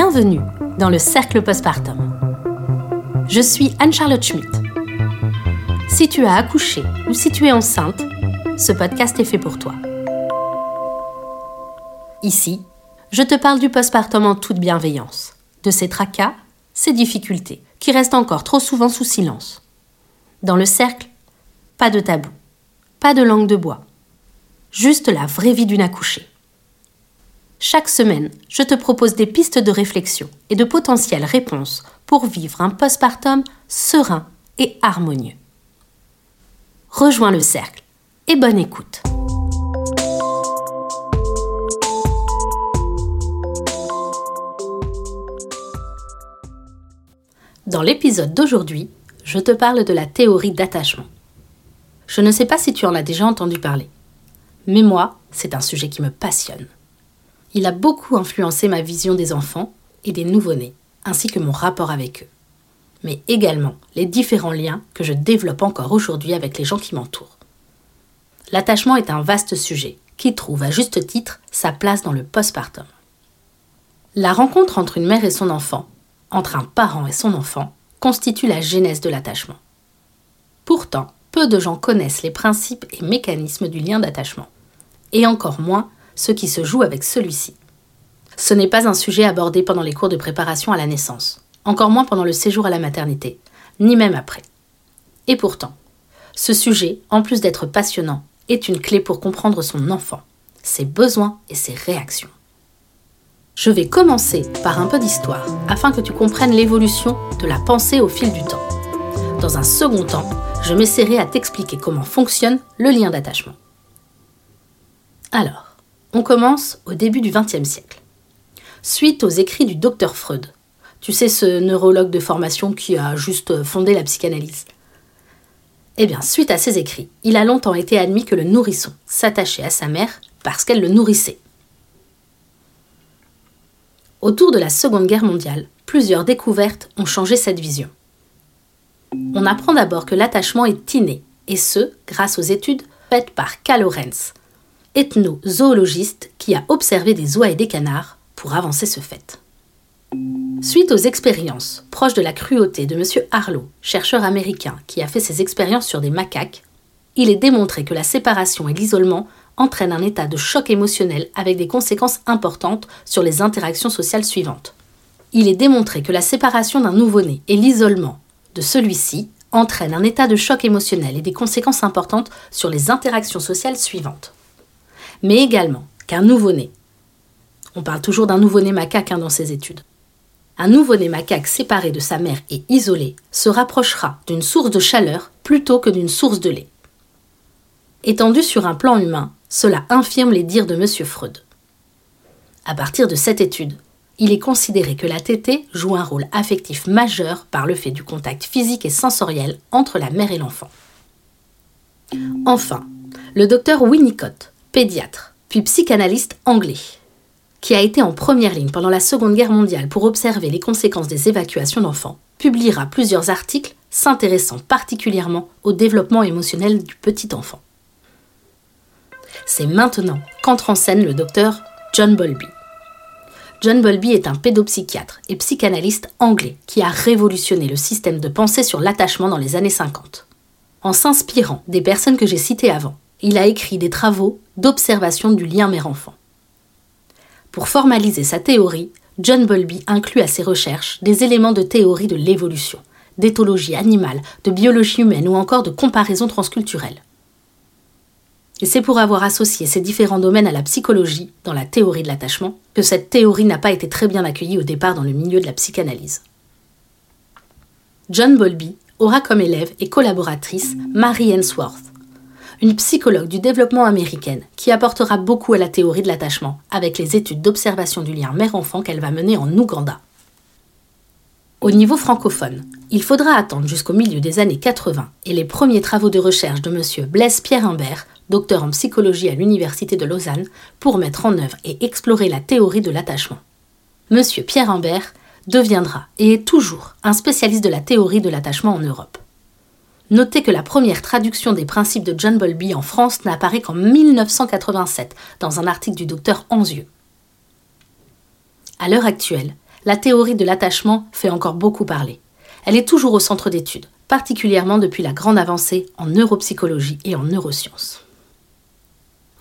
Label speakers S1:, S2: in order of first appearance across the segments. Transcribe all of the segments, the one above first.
S1: Bienvenue dans le cercle postpartum. Je suis Anne-Charlotte Schmitt. Si tu as accouché ou si tu es enceinte, ce podcast est fait pour toi. Ici, je te parle du postpartum en toute bienveillance, de ses tracas, ses difficultés, qui restent encore trop souvent sous silence. Dans le cercle, pas de tabou, pas de langue de bois, juste la vraie vie d'une accouchée. Chaque semaine, je te propose des pistes de réflexion et de potentielles réponses pour vivre un postpartum serein et harmonieux. Rejoins le cercle et bonne écoute. Dans l'épisode d'aujourd'hui, je te parle de la théorie d'attachement. Je ne sais pas si tu en as déjà entendu parler, mais moi, c'est un sujet qui me passionne. Il a beaucoup influencé ma vision des enfants et des nouveau-nés, ainsi que mon rapport avec eux, mais également les différents liens que je développe encore aujourd'hui avec les gens qui m'entourent. L'attachement est un vaste sujet qui trouve à juste titre sa place dans le postpartum. La rencontre entre une mère et son enfant, entre un parent et son enfant, constitue la genèse de l'attachement. Pourtant, peu de gens connaissent les principes et mécanismes du lien d'attachement, et encore moins ce qui se joue avec celui-ci. Ce n'est pas un sujet abordé pendant les cours de préparation à la naissance, encore moins pendant le séjour à la maternité, ni même après. Et pourtant, ce sujet, en plus d'être passionnant, est une clé pour comprendre son enfant, ses besoins et ses réactions. Je vais commencer par un peu d'histoire afin que tu comprennes l'évolution de la pensée au fil du temps. Dans un second temps, je m'essaierai à t'expliquer comment fonctionne le lien d'attachement. Alors, on commence au début du XXe siècle. Suite aux écrits du docteur Freud, tu sais ce neurologue de formation qui a juste fondé la psychanalyse. Eh bien, suite à ses écrits, il a longtemps été admis que le nourrisson s'attachait à sa mère parce qu'elle le nourrissait. Autour de la Seconde Guerre mondiale, plusieurs découvertes ont changé cette vision. On apprend d'abord que l'attachement est inné, et ce, grâce aux études faites par Karl Lorenz, ethno-zoologiste qui a observé des oies et des canards pour avancer ce fait. Suite aux expériences proches de la cruauté de M. Harlow, chercheur américain qui a fait ses expériences sur des macaques, il est démontré que la séparation et l'isolement entraînent un état de choc émotionnel avec des conséquences importantes sur les interactions sociales suivantes. Il est démontré que la séparation d'un nouveau-né et l'isolement de celui-ci entraînent un état de choc émotionnel et des conséquences importantes sur les interactions sociales suivantes mais également qu'un nouveau-né. On parle toujours d'un nouveau-né macaque hein, dans ces études. Un nouveau-né macaque séparé de sa mère et isolé se rapprochera d'une source de chaleur plutôt que d'une source de lait. Étendu sur un plan humain, cela infirme les dires de M. Freud. À partir de cette étude, il est considéré que la tétée joue un rôle affectif majeur par le fait du contact physique et sensoriel entre la mère et l'enfant. Enfin, le docteur Winnicott pédiatre, puis psychanalyste anglais, qui a été en première ligne pendant la Seconde Guerre mondiale pour observer les conséquences des évacuations d'enfants, publiera plusieurs articles s'intéressant particulièrement au développement émotionnel du petit enfant. C'est maintenant qu'entre en scène le docteur John Bowlby. John Bowlby est un pédopsychiatre et psychanalyste anglais qui a révolutionné le système de pensée sur l'attachement dans les années 50. En s'inspirant des personnes que j'ai citées avant, il a écrit des travaux d'observation du lien mère-enfant. Pour formaliser sa théorie, John Bowlby inclut à ses recherches des éléments de théorie de l'évolution, d'éthologie animale, de biologie humaine ou encore de comparaison transculturelle. Et c'est pour avoir associé ces différents domaines à la psychologie, dans la théorie de l'attachement, que cette théorie n'a pas été très bien accueillie au départ dans le milieu de la psychanalyse. John Bowlby aura comme élève et collaboratrice Mary Ainsworth, une psychologue du développement américaine qui apportera beaucoup à la théorie de l'attachement avec les études d'observation du lien mère-enfant qu'elle va mener en Ouganda. Au niveau francophone, il faudra attendre jusqu'au milieu des années 80 et les premiers travaux de recherche de M. Blaise Pierre Imbert, docteur en psychologie à l'Université de Lausanne, pour mettre en œuvre et explorer la théorie de l'attachement. M. Pierre Imbert deviendra et est toujours un spécialiste de la théorie de l'attachement en Europe. Notez que la première traduction des principes de John Bowlby en France n'apparaît qu'en 1987 dans un article du docteur Anzieux. À l'heure actuelle, la théorie de l'attachement fait encore beaucoup parler. Elle est toujours au centre d'études, particulièrement depuis la grande avancée en neuropsychologie et en neurosciences.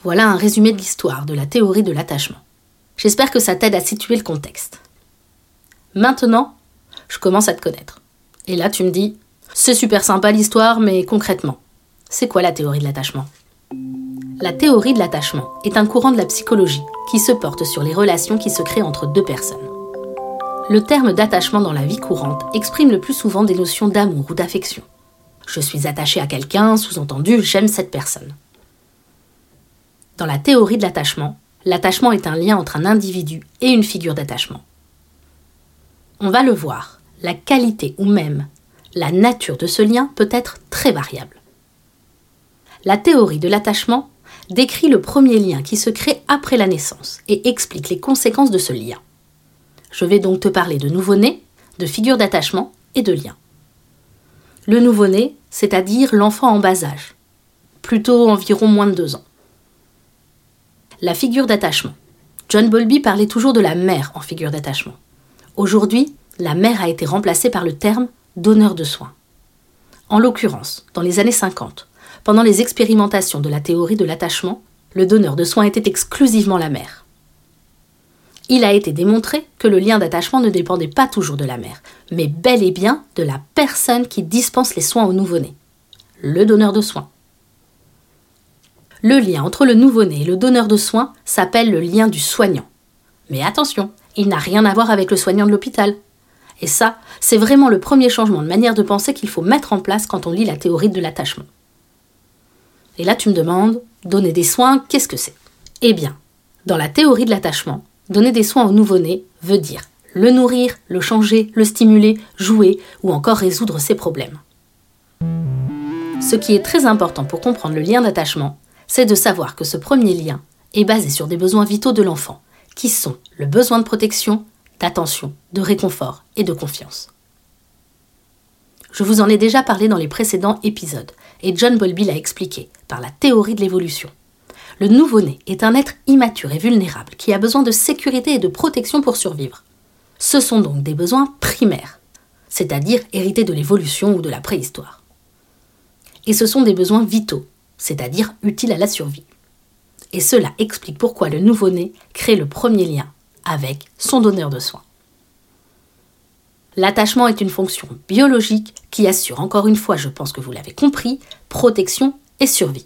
S1: Voilà un résumé de l'histoire de la théorie de l'attachement. J'espère que ça t'aide à situer le contexte. Maintenant, je commence à te connaître. Et là, tu me dis, c'est super sympa l'histoire, mais concrètement, c'est quoi la théorie de l'attachement? La théorie de l'attachement est un courant de la psychologie qui se porte sur les relations qui se créent entre deux personnes. Le terme d'attachement dans la vie courante exprime le plus souvent des notions d'amour ou d'affection. Je suis attaché à quelqu'un, sous-entendu j'aime cette personne. Dans la théorie de l'attachement, l'attachement est un lien entre un individu et une figure d'attachement. On va le voir, la qualité ou même la nature de ce lien peut être très variable. La théorie de l'attachement décrit le premier lien qui se crée après la naissance et explique les conséquences de ce lien. Je vais donc te parler de nouveau-né, de figure d'attachement et de lien. Le nouveau-né, c'est-à-dire l'enfant en bas âge, plutôt environ moins de deux ans. La figure d'attachement. John Bowlby parlait toujours de la mère en figure d'attachement. Aujourd'hui, la mère a été remplacée par le terme donneur de soins. En l'occurrence, dans les années 50, pendant les expérimentations de la théorie de l'attachement, le donneur de soins était exclusivement la mère il a été démontré que le lien d'attachement ne dépendait pas toujours de la mère, mais bel et bien de la personne qui dispense les soins au nouveau-né, le donneur de soins. Le lien entre le nouveau-né et le donneur de soins s'appelle le lien du soignant. Mais attention, il n'a rien à voir avec le soignant de l'hôpital. Et ça, c'est vraiment le premier changement de manière de penser qu'il faut mettre en place quand on lit la théorie de l'attachement. Et là, tu me demandes, donner des soins, qu'est-ce que c'est? Eh bien, dans la théorie de l'attachement, Donner des soins au nouveau-né veut dire le nourrir, le changer, le stimuler, jouer ou encore résoudre ses problèmes. Ce qui est très important pour comprendre le lien d'attachement, c'est de savoir que ce premier lien est basé sur des besoins vitaux de l'enfant, qui sont le besoin de protection, d'attention, de réconfort et de confiance. Je vous en ai déjà parlé dans les précédents épisodes, et John Bowlby l'a expliqué par la théorie de l'évolution. Le nouveau-né est un être immature et vulnérable qui a besoin de sécurité et de protection pour survivre. Ce sont donc des besoins primaires, c'est-à-dire hérités de l'évolution ou de la préhistoire. Et ce sont des besoins vitaux, c'est-à-dire utiles à la survie. Et cela explique pourquoi le nouveau-né crée le premier lien avec son donneur de soins. L'attachement est une fonction biologique qui assure, encore une fois, je pense que vous l'avez compris, protection et survie.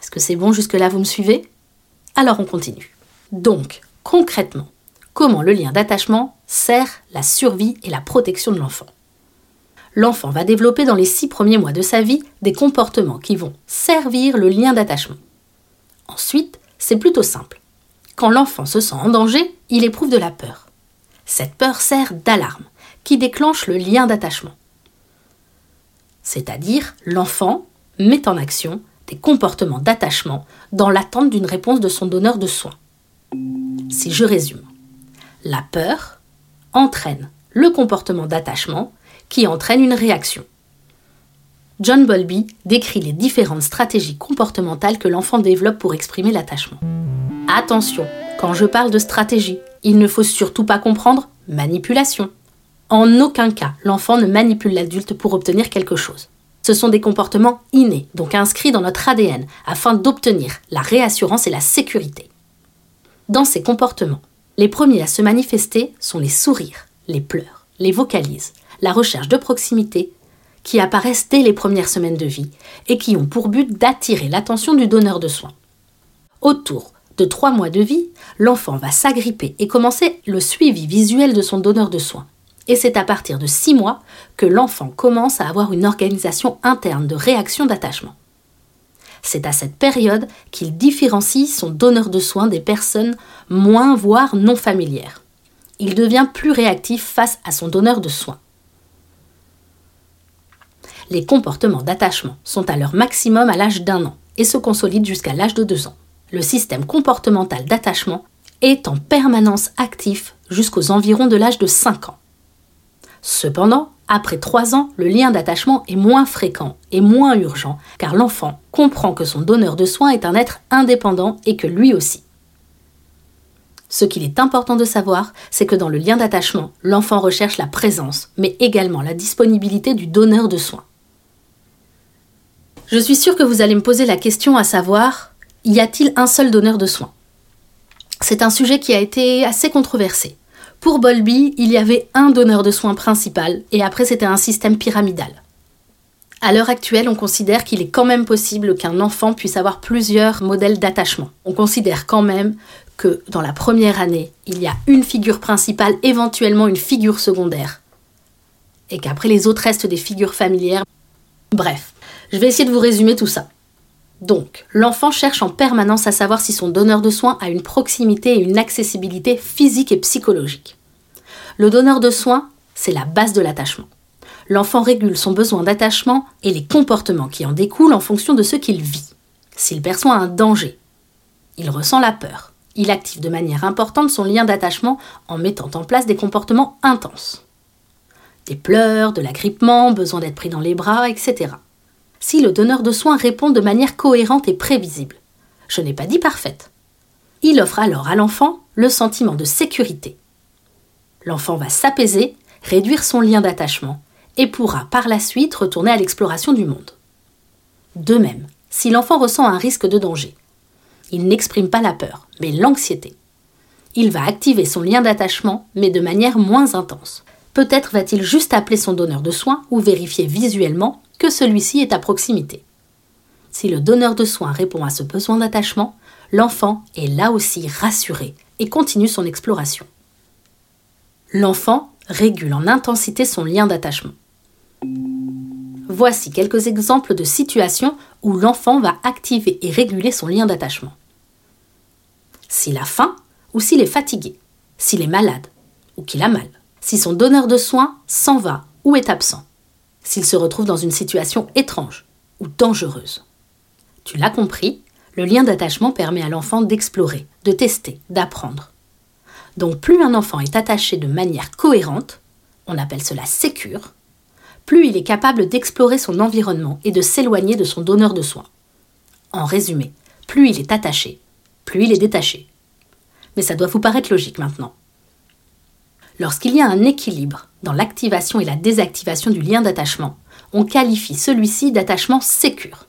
S1: Est-ce que c'est bon jusque-là, vous me suivez? Alors on continue. Donc, concrètement, comment le lien d'attachement sert la survie et la protection de l'enfant? L'enfant va développer dans les six premiers mois de sa vie des comportements qui vont servir le lien d'attachement. Ensuite, c'est plutôt simple. Quand l'enfant se sent en danger, il éprouve de la peur. Cette peur sert d'alarme, qui déclenche le lien d'attachement. C'est-à-dire, l'enfant met en action des comportements d'attachement dans l'attente d'une réponse de son donneur de soins. Si je résume, la peur entraîne le comportement d'attachement qui entraîne une réaction. John Bowlby décrit les différentes stratégies comportementales que l'enfant développe pour exprimer l'attachement. Attention, quand je parle de stratégie, il ne faut surtout pas comprendre manipulation. En aucun cas, l'enfant ne manipule l'adulte pour obtenir quelque chose. Ce sont des comportements innés, donc inscrits dans notre ADN, afin d'obtenir la réassurance et la sécurité. Dans ces comportements, les premiers à se manifester sont les sourires, les pleurs, les vocalises, la recherche de proximité, qui apparaissent dès les premières semaines de vie et qui ont pour but d'attirer l'attention du donneur de soins. Autour de trois mois de vie, l'enfant va s'agripper et commencer le suivi visuel de son donneur de soins et c'est à partir de 6 mois que l'enfant commence à avoir une organisation interne de réaction d'attachement. C'est à cette période qu'il différencie son donneur de soins des personnes moins voire non familières. Il devient plus réactif face à son donneur de soins. Les comportements d'attachement sont à leur maximum à l'âge d'un an et se consolident jusqu'à l'âge de deux ans. Le système comportemental d'attachement est en permanence actif jusqu'aux environs de l'âge de 5 ans. Cependant, après trois ans, le lien d'attachement est moins fréquent et moins urgent, car l'enfant comprend que son donneur de soins est un être indépendant et que lui aussi. Ce qu'il est important de savoir, c'est que dans le lien d'attachement, l'enfant recherche la présence, mais également la disponibilité du donneur de soins. Je suis sûre que vous allez me poser la question à savoir, y a-t-il un seul donneur de soins? C'est un sujet qui a été assez controversé. Pour Bolby, il y avait un donneur de soins principal, et après c'était un système pyramidal. À l'heure actuelle, on considère qu'il est quand même possible qu'un enfant puisse avoir plusieurs modèles d'attachement. On considère quand même que dans la première année, il y a une figure principale, éventuellement une figure secondaire. Et qu'après les autres restent des figures familières. Bref, je vais essayer de vous résumer tout ça. Donc, l'enfant cherche en permanence à savoir si son donneur de soins a une proximité et une accessibilité physique et psychologique. Le donneur de soins, c'est la base de l'attachement. L'enfant régule son besoin d'attachement et les comportements qui en découlent en fonction de ce qu'il vit. S'il perçoit un danger, il ressent la peur il active de manière importante son lien d'attachement en mettant en place des comportements intenses. Des pleurs, de l'agrippement, besoin d'être pris dans les bras, etc. Si le donneur de soins répond de manière cohérente et prévisible, je n'ai pas dit parfaite, il offre alors à l'enfant le sentiment de sécurité. L'enfant va s'apaiser, réduire son lien d'attachement et pourra par la suite retourner à l'exploration du monde. De même, si l'enfant ressent un risque de danger, il n'exprime pas la peur, mais l'anxiété. Il va activer son lien d'attachement, mais de manière moins intense. Peut-être va-t-il juste appeler son donneur de soins ou vérifier visuellement que celui-ci est à proximité. Si le donneur de soins répond à ce besoin d'attachement, l'enfant est là aussi rassuré et continue son exploration. L'enfant régule en intensité son lien d'attachement. Voici quelques exemples de situations où l'enfant va activer et réguler son lien d'attachement. S'il a faim ou s'il est fatigué, s'il est malade ou qu'il a mal, si son donneur de soins s'en va ou est absent, s'il se retrouve dans une situation étrange ou dangereuse. Tu l'as compris, le lien d'attachement permet à l'enfant d'explorer, de tester, d'apprendre. Donc plus un enfant est attaché de manière cohérente, on appelle cela sécure, plus il est capable d'explorer son environnement et de s'éloigner de son donneur de soins. En résumé, plus il est attaché, plus il est détaché. Mais ça doit vous paraître logique maintenant. Lorsqu'il y a un équilibre dans l'activation et la désactivation du lien d'attachement, on qualifie celui-ci d'attachement sécure.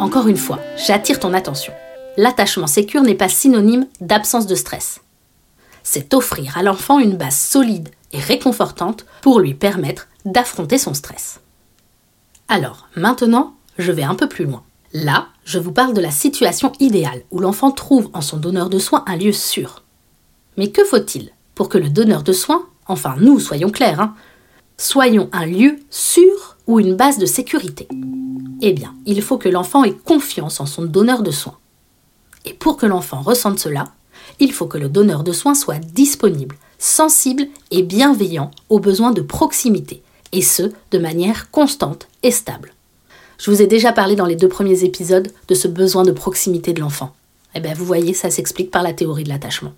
S1: Encore une fois, j'attire ton attention. L'attachement sécure n'est pas synonyme d'absence de stress. C'est offrir à l'enfant une base solide et réconfortante pour lui permettre d'affronter son stress. Alors, maintenant, je vais un peu plus loin. Là, je vous parle de la situation idéale où l'enfant trouve en son donneur de soins un lieu sûr. Mais que faut-il pour que le donneur de soins, enfin nous, soyons clairs, hein, soyons un lieu sûr ou une base de sécurité Eh bien, il faut que l'enfant ait confiance en son donneur de soins. Et pour que l'enfant ressente cela, il faut que le donneur de soins soit disponible, sensible et bienveillant aux besoins de proximité, et ce, de manière constante et stable. Je vous ai déjà parlé dans les deux premiers épisodes de ce besoin de proximité de l'enfant. Eh bien, vous voyez, ça s'explique par la théorie de l'attachement.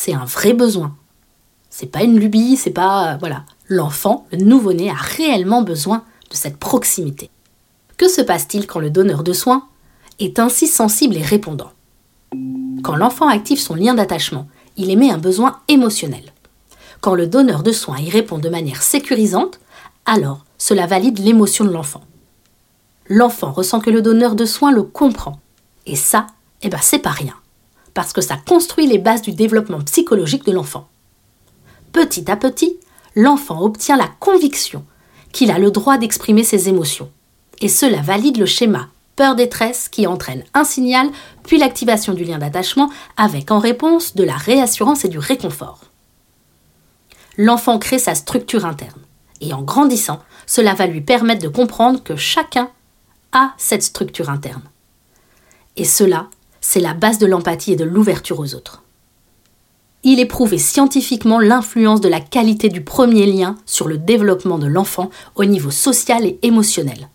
S1: C'est un vrai besoin. C'est pas une lubie, c'est pas. Voilà. L'enfant, le nouveau-né, a réellement besoin de cette proximité. Que se passe-t-il quand le donneur de soins est ainsi sensible et répondant? Quand l'enfant active son lien d'attachement, il émet un besoin émotionnel. Quand le donneur de soins y répond de manière sécurisante, alors cela valide l'émotion de l'enfant. L'enfant ressent que le donneur de soins le comprend. Et ça, eh ben c'est pas rien. Parce que ça construit les bases du développement psychologique de l'enfant. Petit à petit, l'enfant obtient la conviction qu'il a le droit d'exprimer ses émotions. Et cela valide le schéma peur-détresse qui entraîne un signal, puis l'activation du lien d'attachement avec en réponse de la réassurance et du réconfort l'enfant crée sa structure interne. Et en grandissant, cela va lui permettre de comprendre que chacun a cette structure interne. Et cela, c'est la base de l'empathie et de l'ouverture aux autres. Il est prouvé scientifiquement l'influence de la qualité du premier lien sur le développement de l'enfant au niveau social et émotionnel.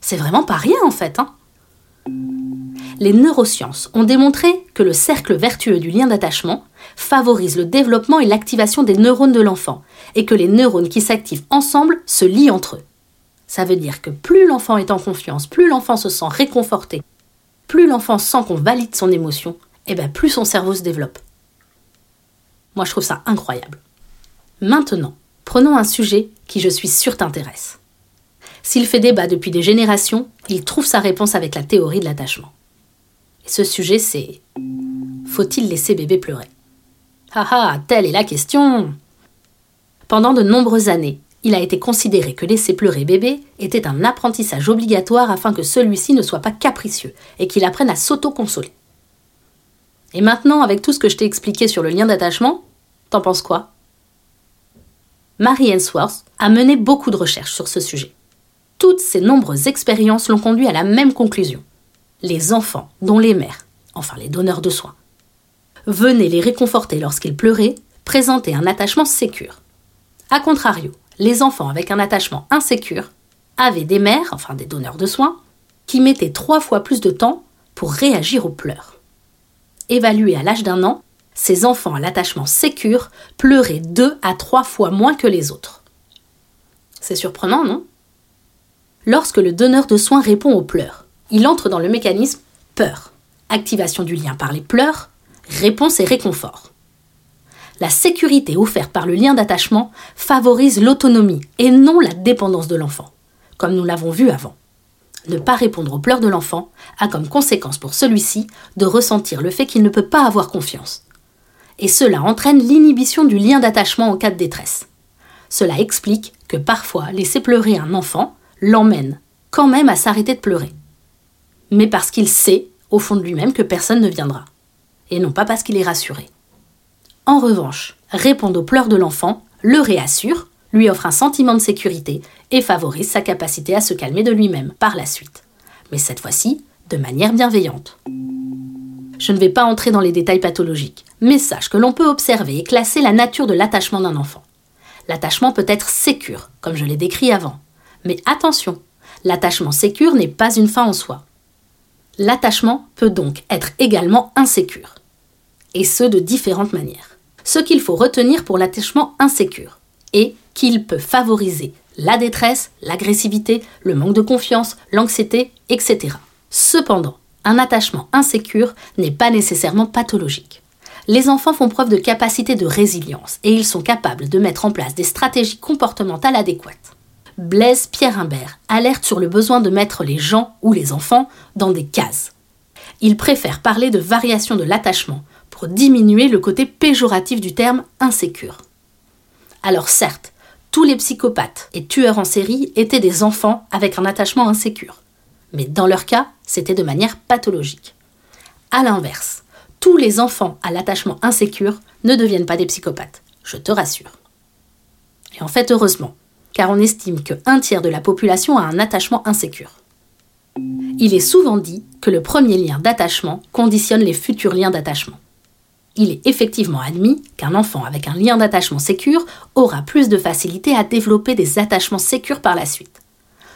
S1: C'est vraiment pas rien en fait, hein les neurosciences ont démontré que le cercle vertueux du lien d'attachement favorise le développement et l'activation des neurones de l'enfant, et que les neurones qui s'activent ensemble se lient entre eux. Ça veut dire que plus l'enfant est en confiance, plus l'enfant se sent réconforté, plus l'enfant sent qu'on valide son émotion, et et ben plus son cerveau se développe. Moi, je trouve ça incroyable. Maintenant, prenons un sujet qui, je suis sûre, t'intéresse. S'il fait débat depuis des générations, il trouve sa réponse avec la théorie de l'attachement. Et ce sujet, c'est faut-il laisser bébé pleurer? Ah ah, telle est la question Pendant de nombreuses années, il a été considéré que laisser pleurer bébé était un apprentissage obligatoire afin que celui-ci ne soit pas capricieux et qu'il apprenne à s'auto-consoler. Et maintenant, avec tout ce que je t'ai expliqué sur le lien d'attachement, t'en penses quoi? Mary Ainsworth a mené beaucoup de recherches sur ce sujet. Toutes ces nombreuses expériences l'ont conduit à la même conclusion. Les enfants dont les mères, enfin les donneurs de soins, venaient les réconforter lorsqu'ils pleuraient, présentaient un attachement sécure. A contrario, les enfants avec un attachement insécure avaient des mères, enfin des donneurs de soins, qui mettaient trois fois plus de temps pour réagir aux pleurs. Évalués à l'âge d'un an, ces enfants à l'attachement sécure pleuraient deux à trois fois moins que les autres. C'est surprenant, non? Lorsque le donneur de soins répond aux pleurs, il entre dans le mécanisme peur, activation du lien par les pleurs, réponse et réconfort. La sécurité offerte par le lien d'attachement favorise l'autonomie et non la dépendance de l'enfant, comme nous l'avons vu avant. Ne pas répondre aux pleurs de l'enfant a comme conséquence pour celui-ci de ressentir le fait qu'il ne peut pas avoir confiance. Et cela entraîne l'inhibition du lien d'attachement en cas de détresse. Cela explique que parfois laisser pleurer un enfant l'emmène quand même à s'arrêter de pleurer. Mais parce qu'il sait, au fond de lui-même, que personne ne viendra. Et non pas parce qu'il est rassuré. En revanche, répondre aux pleurs de l'enfant le réassure lui offre un sentiment de sécurité et favorise sa capacité à se calmer de lui-même par la suite. Mais cette fois-ci, de manière bienveillante. Je ne vais pas entrer dans les détails pathologiques, mais sache que l'on peut observer et classer la nature de l'attachement d'un enfant. L'attachement peut être sécure, comme je l'ai décrit avant. Mais attention, l'attachement sécure n'est pas une fin en soi. L'attachement peut donc être également insécure. Et ce de différentes manières. Ce qu'il faut retenir pour l'attachement insécure, et qu'il peut favoriser la détresse, l'agressivité, le manque de confiance, l'anxiété, etc. Cependant, un attachement insécure n'est pas nécessairement pathologique. Les enfants font preuve de capacité de résilience et ils sont capables de mettre en place des stratégies comportementales adéquates. Blaise Pierre Imbert alerte sur le besoin de mettre les gens ou les enfants dans des cases. Il préfère parler de variation de l'attachement diminuer le côté péjoratif du terme insécure. Alors certes, tous les psychopathes et tueurs en série étaient des enfants avec un attachement insécure. Mais dans leur cas, c'était de manière pathologique. A l'inverse, tous les enfants à l'attachement insécure ne deviennent pas des psychopathes, je te rassure. Et en fait, heureusement, car on estime que un tiers de la population a un attachement insécure. Il est souvent dit que le premier lien d'attachement conditionne les futurs liens d'attachement il est effectivement admis qu'un enfant avec un lien d'attachement sécure aura plus de facilité à développer des attachements sécures par la suite.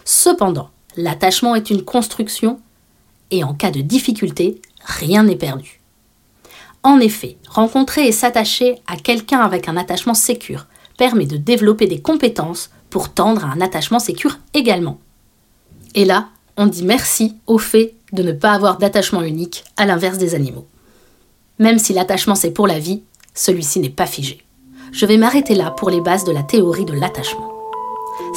S1: Cependant, l'attachement est une construction et en cas de difficulté, rien n'est perdu. En effet, rencontrer et s'attacher à quelqu'un avec un attachement sécure permet de développer des compétences pour tendre à un attachement sécure également. Et là, on dit merci au fait de ne pas avoir d'attachement unique à l'inverse des animaux. Même si l'attachement c'est pour la vie, celui-ci n'est pas figé. Je vais m'arrêter là pour les bases de la théorie de l'attachement.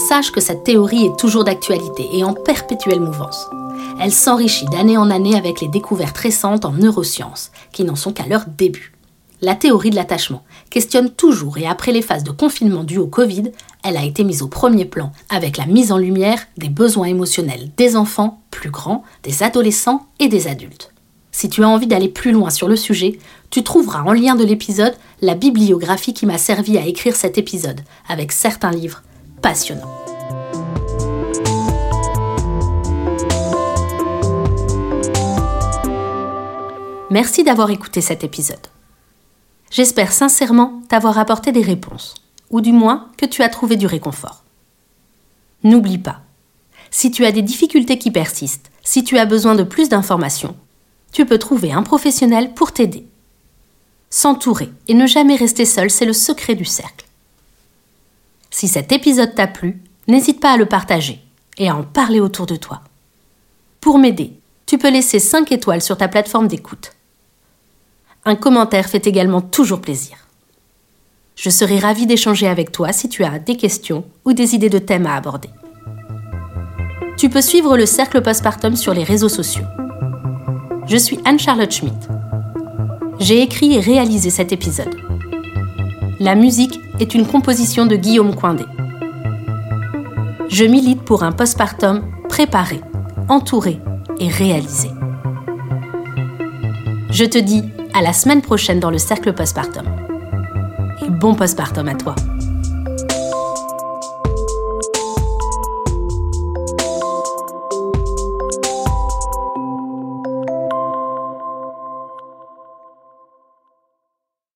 S1: Sache que cette théorie est toujours d'actualité et en perpétuelle mouvance. Elle s'enrichit d'année en année avec les découvertes récentes en neurosciences, qui n'en sont qu'à leur début. La théorie de l'attachement questionne toujours et après les phases de confinement dues au Covid, elle a été mise au premier plan avec la mise en lumière des besoins émotionnels des enfants plus grands, des adolescents et des adultes. Si tu as envie d'aller plus loin sur le sujet, tu trouveras en lien de l'épisode la bibliographie qui m'a servi à écrire cet épisode, avec certains livres passionnants. Merci d'avoir écouté cet épisode. J'espère sincèrement t'avoir apporté des réponses, ou du moins que tu as trouvé du réconfort. N'oublie pas, si tu as des difficultés qui persistent, si tu as besoin de plus d'informations, tu peux trouver un professionnel pour t'aider. S'entourer et ne jamais rester seul, c'est le secret du cercle. Si cet épisode t'a plu, n'hésite pas à le partager et à en parler autour de toi. Pour m'aider, tu peux laisser 5 étoiles sur ta plateforme d'écoute. Un commentaire fait également toujours plaisir. Je serai ravie d'échanger avec toi si tu as des questions ou des idées de thèmes à aborder. Tu peux suivre le cercle postpartum sur les réseaux sociaux. Je suis Anne-Charlotte Schmidt. J'ai écrit et réalisé cet épisode. La musique est une composition de Guillaume Coindé. Je milite pour un postpartum préparé, entouré et réalisé. Je te dis à la semaine prochaine dans le cercle postpartum. Et bon postpartum à toi.